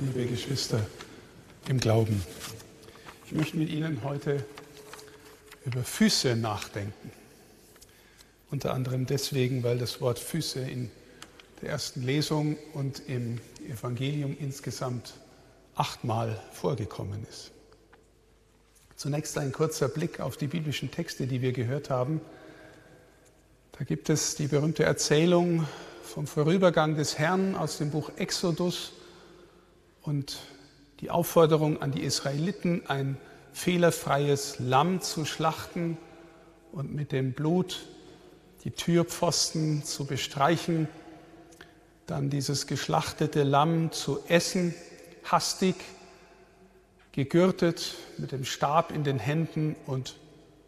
liebe Geschwister im Glauben. Ich möchte mit Ihnen heute über Füße nachdenken. Unter anderem deswegen, weil das Wort Füße in der ersten Lesung und im Evangelium insgesamt achtmal vorgekommen ist. Zunächst ein kurzer Blick auf die biblischen Texte, die wir gehört haben. Da gibt es die berühmte Erzählung vom Vorübergang des Herrn aus dem Buch Exodus und die Aufforderung an die Israeliten, ein fehlerfreies Lamm zu schlachten und mit dem Blut die Türpfosten zu bestreichen, dann dieses geschlachtete Lamm zu essen, hastig, gegürtet mit dem Stab in den Händen und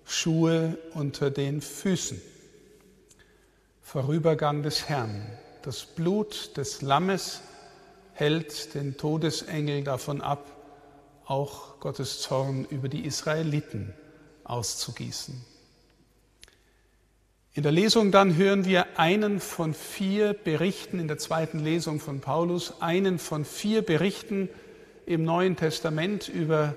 Schuhe unter den Füßen. Vorübergang des Herrn. Das Blut des Lammes hält den Todesengel davon ab, auch Gottes Zorn über die Israeliten auszugießen. In der Lesung dann hören wir einen von vier Berichten in der zweiten Lesung von Paulus, einen von vier Berichten im Neuen Testament über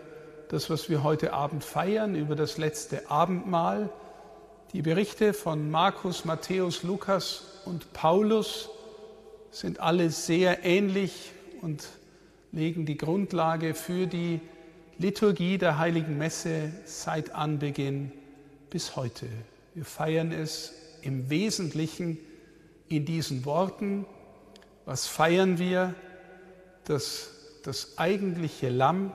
das, was wir heute Abend feiern, über das letzte Abendmahl. Die Berichte von Markus, Matthäus, Lukas und Paulus sind alle sehr ähnlich und legen die Grundlage für die Liturgie der heiligen Messe seit Anbeginn bis heute. Wir feiern es im Wesentlichen in diesen Worten. Was feiern wir? Dass das eigentliche Lamm,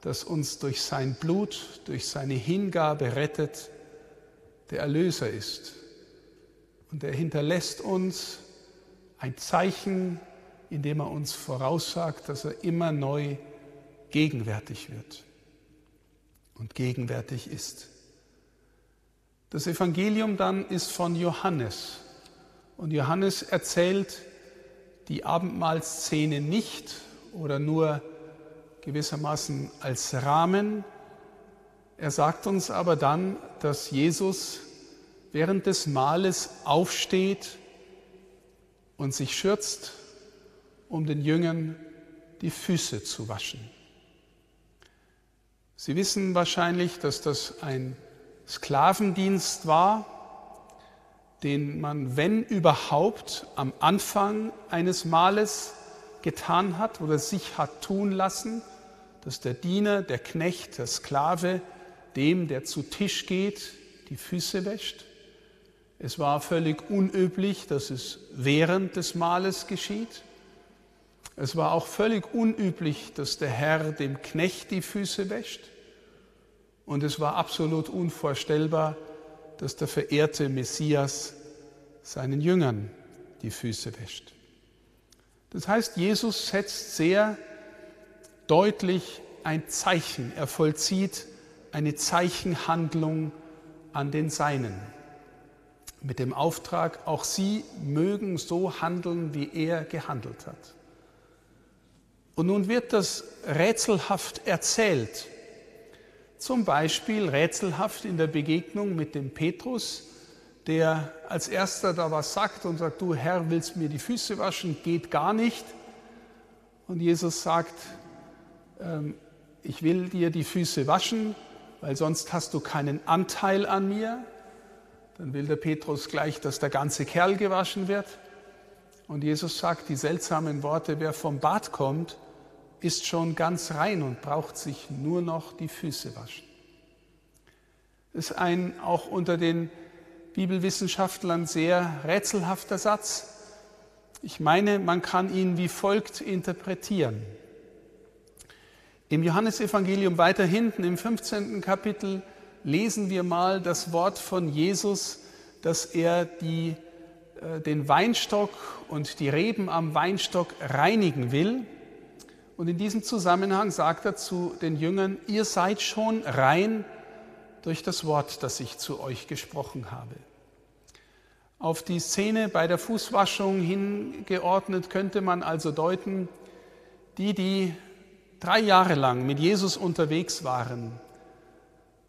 das uns durch sein Blut, durch seine Hingabe rettet, der Erlöser ist. Und er hinterlässt uns ein Zeichen, indem er uns voraussagt, dass er immer neu gegenwärtig wird und gegenwärtig ist. Das Evangelium dann ist von Johannes. Und Johannes erzählt die Abendmahlszene nicht oder nur gewissermaßen als Rahmen. Er sagt uns aber dann, dass Jesus während des Mahles aufsteht und sich schürzt, um den Jüngern die Füße zu waschen. Sie wissen wahrscheinlich, dass das ein Sklavendienst war, den man, wenn überhaupt, am Anfang eines Mahles getan hat oder sich hat tun lassen, dass der Diener, der Knecht, der Sklave dem, der zu Tisch geht, die Füße wäscht. Es war völlig unüblich, dass es während des Mahles geschieht. Es war auch völlig unüblich, dass der Herr dem Knecht die Füße wäscht. Und es war absolut unvorstellbar, dass der verehrte Messias seinen Jüngern die Füße wäscht. Das heißt, Jesus setzt sehr deutlich ein Zeichen. Er vollzieht eine Zeichenhandlung an den Seinen. Mit dem Auftrag, auch sie mögen so handeln, wie er gehandelt hat. Und nun wird das rätselhaft erzählt. Zum Beispiel rätselhaft in der Begegnung mit dem Petrus, der als erster da was sagt und sagt, du Herr, willst mir die Füße waschen? Geht gar nicht. Und Jesus sagt, ähm, ich will dir die Füße waschen, weil sonst hast du keinen Anteil an mir. Dann will der Petrus gleich, dass der ganze Kerl gewaschen wird. Und Jesus sagt die seltsamen Worte, wer vom Bad kommt, ist schon ganz rein und braucht sich nur noch die Füße waschen. Das ist ein auch unter den Bibelwissenschaftlern sehr rätselhafter Satz. Ich meine, man kann ihn wie folgt interpretieren. Im Johannesevangelium weiter hinten im 15. Kapitel lesen wir mal das Wort von Jesus, dass er die, äh, den Weinstock und die Reben am Weinstock reinigen will. Und in diesem Zusammenhang sagt er zu den Jüngern, ihr seid schon rein durch das Wort, das ich zu euch gesprochen habe. Auf die Szene bei der Fußwaschung hingeordnet könnte man also deuten, die, die drei Jahre lang mit Jesus unterwegs waren,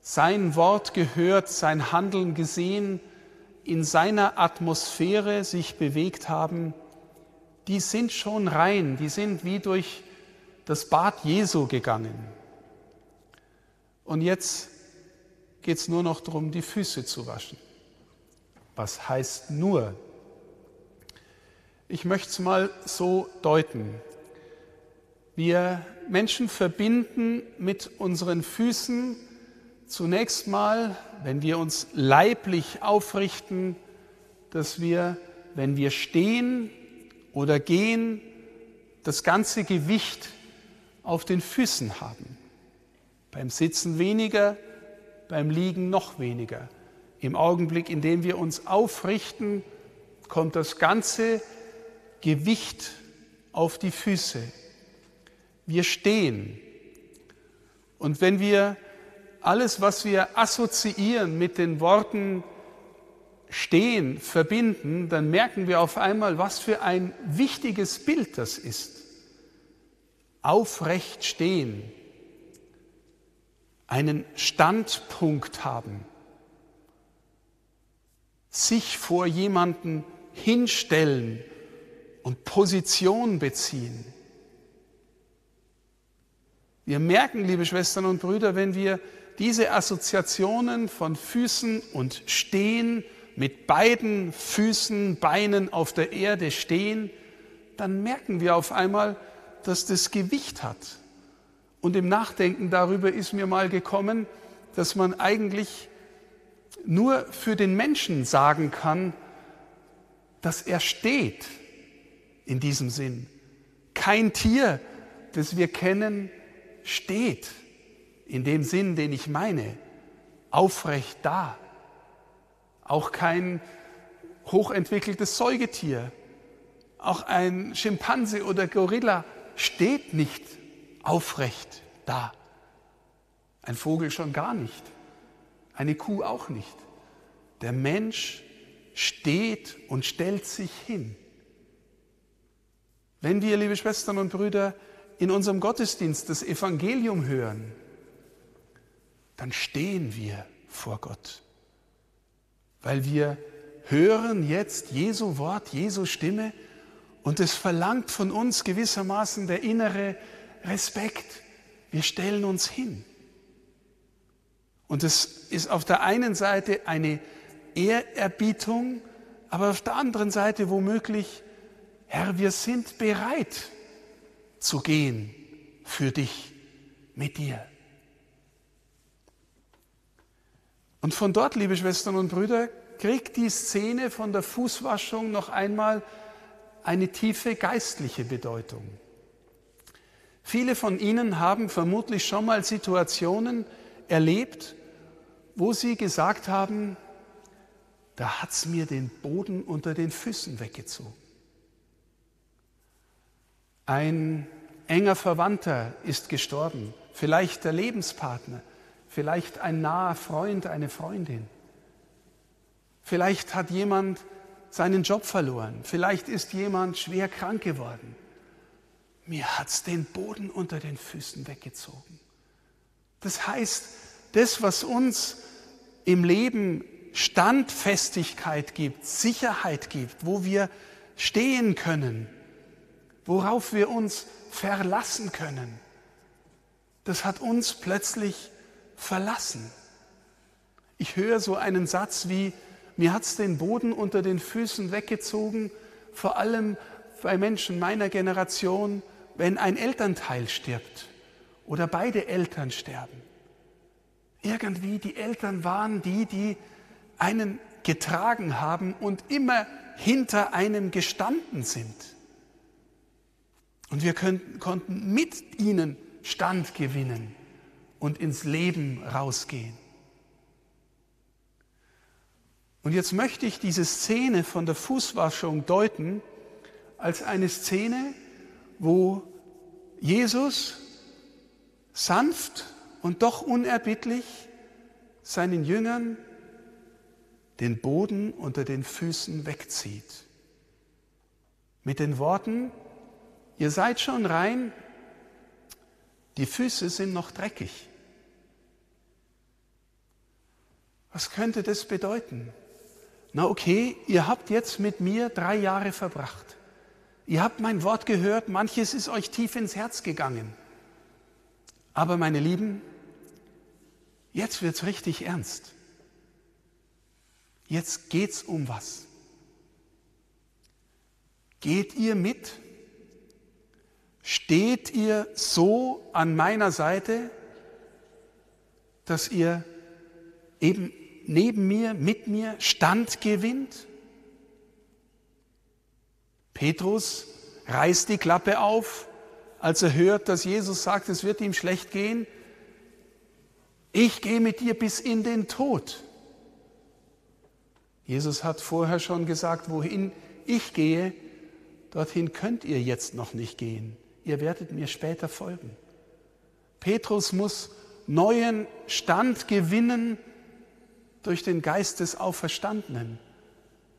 sein Wort gehört, sein Handeln gesehen, in seiner Atmosphäre sich bewegt haben, die sind schon rein, die sind wie durch das Bad Jesu gegangen. Und jetzt geht es nur noch darum, die Füße zu waschen. Was heißt nur? Ich möchte es mal so deuten. Wir Menschen verbinden mit unseren Füßen zunächst mal, wenn wir uns leiblich aufrichten, dass wir, wenn wir stehen oder gehen, das ganze Gewicht auf den Füßen haben. Beim Sitzen weniger, beim Liegen noch weniger. Im Augenblick, in dem wir uns aufrichten, kommt das ganze Gewicht auf die Füße. Wir stehen. Und wenn wir alles, was wir assoziieren mit den Worten stehen, verbinden, dann merken wir auf einmal, was für ein wichtiges Bild das ist. Aufrecht stehen, einen Standpunkt haben, sich vor jemanden hinstellen und Position beziehen. Wir merken, liebe Schwestern und Brüder, wenn wir diese Assoziationen von Füßen und Stehen mit beiden Füßen, Beinen auf der Erde stehen, dann merken wir auf einmal, dass das Gewicht hat. Und im Nachdenken darüber ist mir mal gekommen, dass man eigentlich nur für den Menschen sagen kann, dass er steht in diesem Sinn. Kein Tier, das wir kennen, steht in dem Sinn, den ich meine, aufrecht da. Auch kein hochentwickeltes Säugetier, auch ein Schimpanse oder Gorilla steht nicht aufrecht da. Ein Vogel schon gar nicht. Eine Kuh auch nicht. Der Mensch steht und stellt sich hin. Wenn wir, liebe Schwestern und Brüder, in unserem Gottesdienst das Evangelium hören, dann stehen wir vor Gott, weil wir hören jetzt Jesu Wort, Jesu Stimme und es verlangt von uns gewissermaßen der innere Respekt. Wir stellen uns hin. Und es ist auf der einen Seite eine Ehrerbietung, aber auf der anderen Seite womöglich, Herr, wir sind bereit zu gehen für dich, mit dir. Und von dort, liebe Schwestern und Brüder, kriegt die Szene von der Fußwaschung noch einmal eine tiefe geistliche Bedeutung. Viele von Ihnen haben vermutlich schon mal Situationen erlebt, wo Sie gesagt haben, da hat es mir den Boden unter den Füßen weggezogen. Ein enger Verwandter ist gestorben, vielleicht der Lebenspartner, vielleicht ein naher Freund, eine Freundin. Vielleicht hat jemand seinen Job verloren, vielleicht ist jemand schwer krank geworden. Mir hat es den Boden unter den Füßen weggezogen. Das heißt, das, was uns im Leben Standfestigkeit gibt, Sicherheit gibt, wo wir stehen können, worauf wir uns verlassen können, das hat uns plötzlich verlassen. Ich höre so einen Satz wie, mir hat es den Boden unter den Füßen weggezogen, vor allem bei Menschen meiner Generation, wenn ein Elternteil stirbt oder beide Eltern sterben. Irgendwie die Eltern waren die, die einen getragen haben und immer hinter einem gestanden sind. Und wir können, konnten mit ihnen Stand gewinnen und ins Leben rausgehen. Und jetzt möchte ich diese Szene von der Fußwaschung deuten als eine Szene, wo Jesus sanft und doch unerbittlich seinen Jüngern den Boden unter den Füßen wegzieht. Mit den Worten, ihr seid schon rein, die Füße sind noch dreckig. Was könnte das bedeuten? Na okay, ihr habt jetzt mit mir drei Jahre verbracht. Ihr habt mein Wort gehört, manches ist euch tief ins Herz gegangen. Aber meine Lieben, jetzt wird es richtig ernst. Jetzt geht's um was. Geht ihr mit? Steht ihr so an meiner Seite, dass ihr eben neben mir, mit mir Stand gewinnt? Petrus reißt die Klappe auf, als er hört, dass Jesus sagt, es wird ihm schlecht gehen. Ich gehe mit dir bis in den Tod. Jesus hat vorher schon gesagt, wohin ich gehe, dorthin könnt ihr jetzt noch nicht gehen. Ihr werdet mir später folgen. Petrus muss neuen Stand gewinnen durch den Geist des Auferstandenen.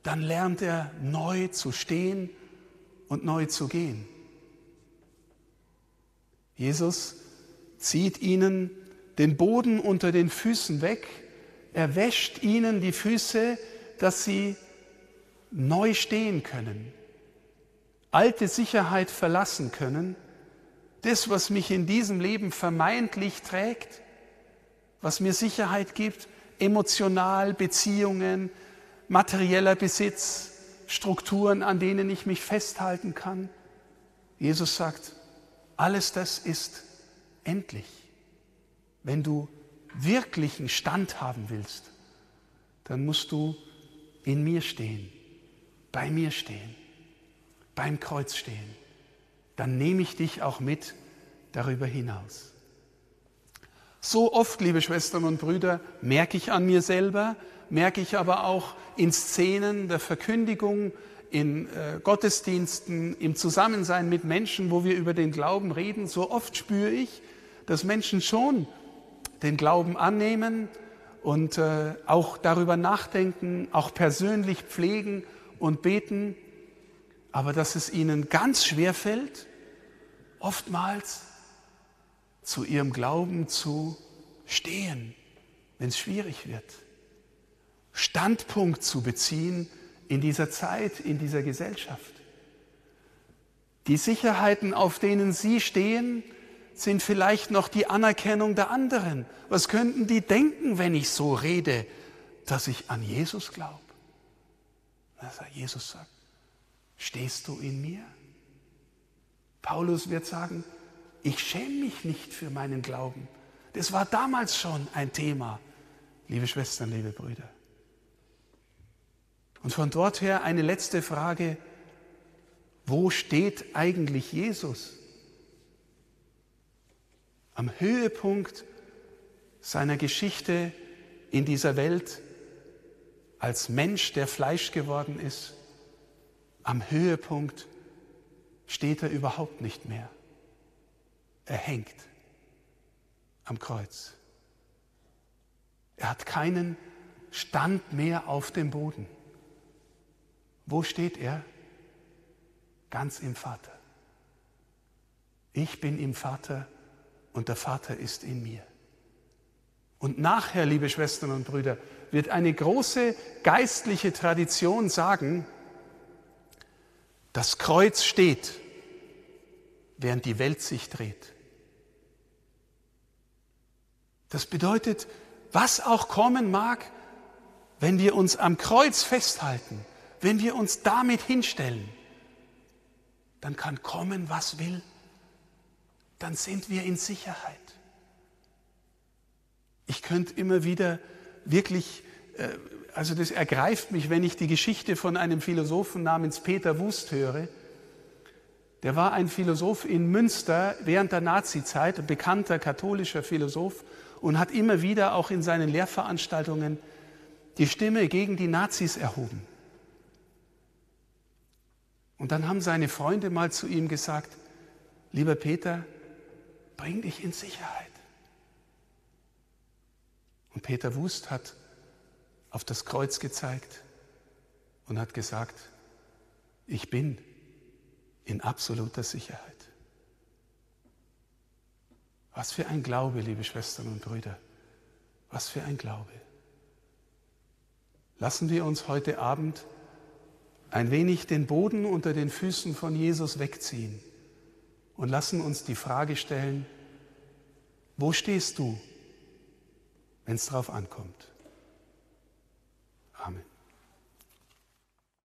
Dann lernt er neu zu stehen und neu zu gehen. Jesus zieht ihnen den Boden unter den Füßen weg, er wäscht ihnen die Füße, dass sie neu stehen können, alte Sicherheit verlassen können, das, was mich in diesem Leben vermeintlich trägt, was mir Sicherheit gibt, emotional, Beziehungen, materieller Besitz, Strukturen, an denen ich mich festhalten kann. Jesus sagt, alles das ist endlich. Wenn du wirklichen Stand haben willst, dann musst du in mir stehen, bei mir stehen, beim Kreuz stehen. Dann nehme ich dich auch mit darüber hinaus. So oft, liebe Schwestern und Brüder, merke ich an mir selber, merke ich aber auch in Szenen der Verkündigung, in äh, Gottesdiensten, im Zusammensein mit Menschen, wo wir über den Glauben reden, so oft spüre ich, dass Menschen schon den Glauben annehmen und äh, auch darüber nachdenken, auch persönlich pflegen und beten, aber dass es ihnen ganz schwer fällt, oftmals zu ihrem Glauben zu stehen, wenn es schwierig wird. Standpunkt zu beziehen in dieser Zeit, in dieser Gesellschaft. Die Sicherheiten, auf denen Sie stehen, sind vielleicht noch die Anerkennung der anderen. Was könnten die denken, wenn ich so rede, dass ich an Jesus glaube? Jesus sagt, stehst du in mir? Paulus wird sagen, ich schäme mich nicht für meinen Glauben. Das war damals schon ein Thema, liebe Schwestern, liebe Brüder. Und von dort her eine letzte Frage. Wo steht eigentlich Jesus? Am Höhepunkt seiner Geschichte in dieser Welt als Mensch, der Fleisch geworden ist, am Höhepunkt steht er überhaupt nicht mehr. Er hängt am Kreuz. Er hat keinen Stand mehr auf dem Boden. Wo steht er? Ganz im Vater. Ich bin im Vater und der Vater ist in mir. Und nachher, liebe Schwestern und Brüder, wird eine große geistliche Tradition sagen, das Kreuz steht, während die Welt sich dreht. Das bedeutet, was auch kommen mag, wenn wir uns am Kreuz festhalten, wenn wir uns damit hinstellen, dann kann kommen, was will, dann sind wir in Sicherheit. Ich könnte immer wieder wirklich, äh, also das ergreift mich, wenn ich die Geschichte von einem Philosophen namens Peter Wust höre. Der war ein Philosoph in Münster während der Nazizeit, ein bekannter katholischer Philosoph und hat immer wieder auch in seinen Lehrveranstaltungen die Stimme gegen die Nazis erhoben. Und dann haben seine Freunde mal zu ihm gesagt, lieber Peter, bring dich in Sicherheit. Und Peter Wust hat auf das Kreuz gezeigt und hat gesagt, ich bin in absoluter Sicherheit. Was für ein Glaube, liebe Schwestern und Brüder. Was für ein Glaube. Lassen wir uns heute Abend ein wenig den Boden unter den Füßen von Jesus wegziehen und lassen uns die Frage stellen, wo stehst du, wenn es drauf ankommt? Amen.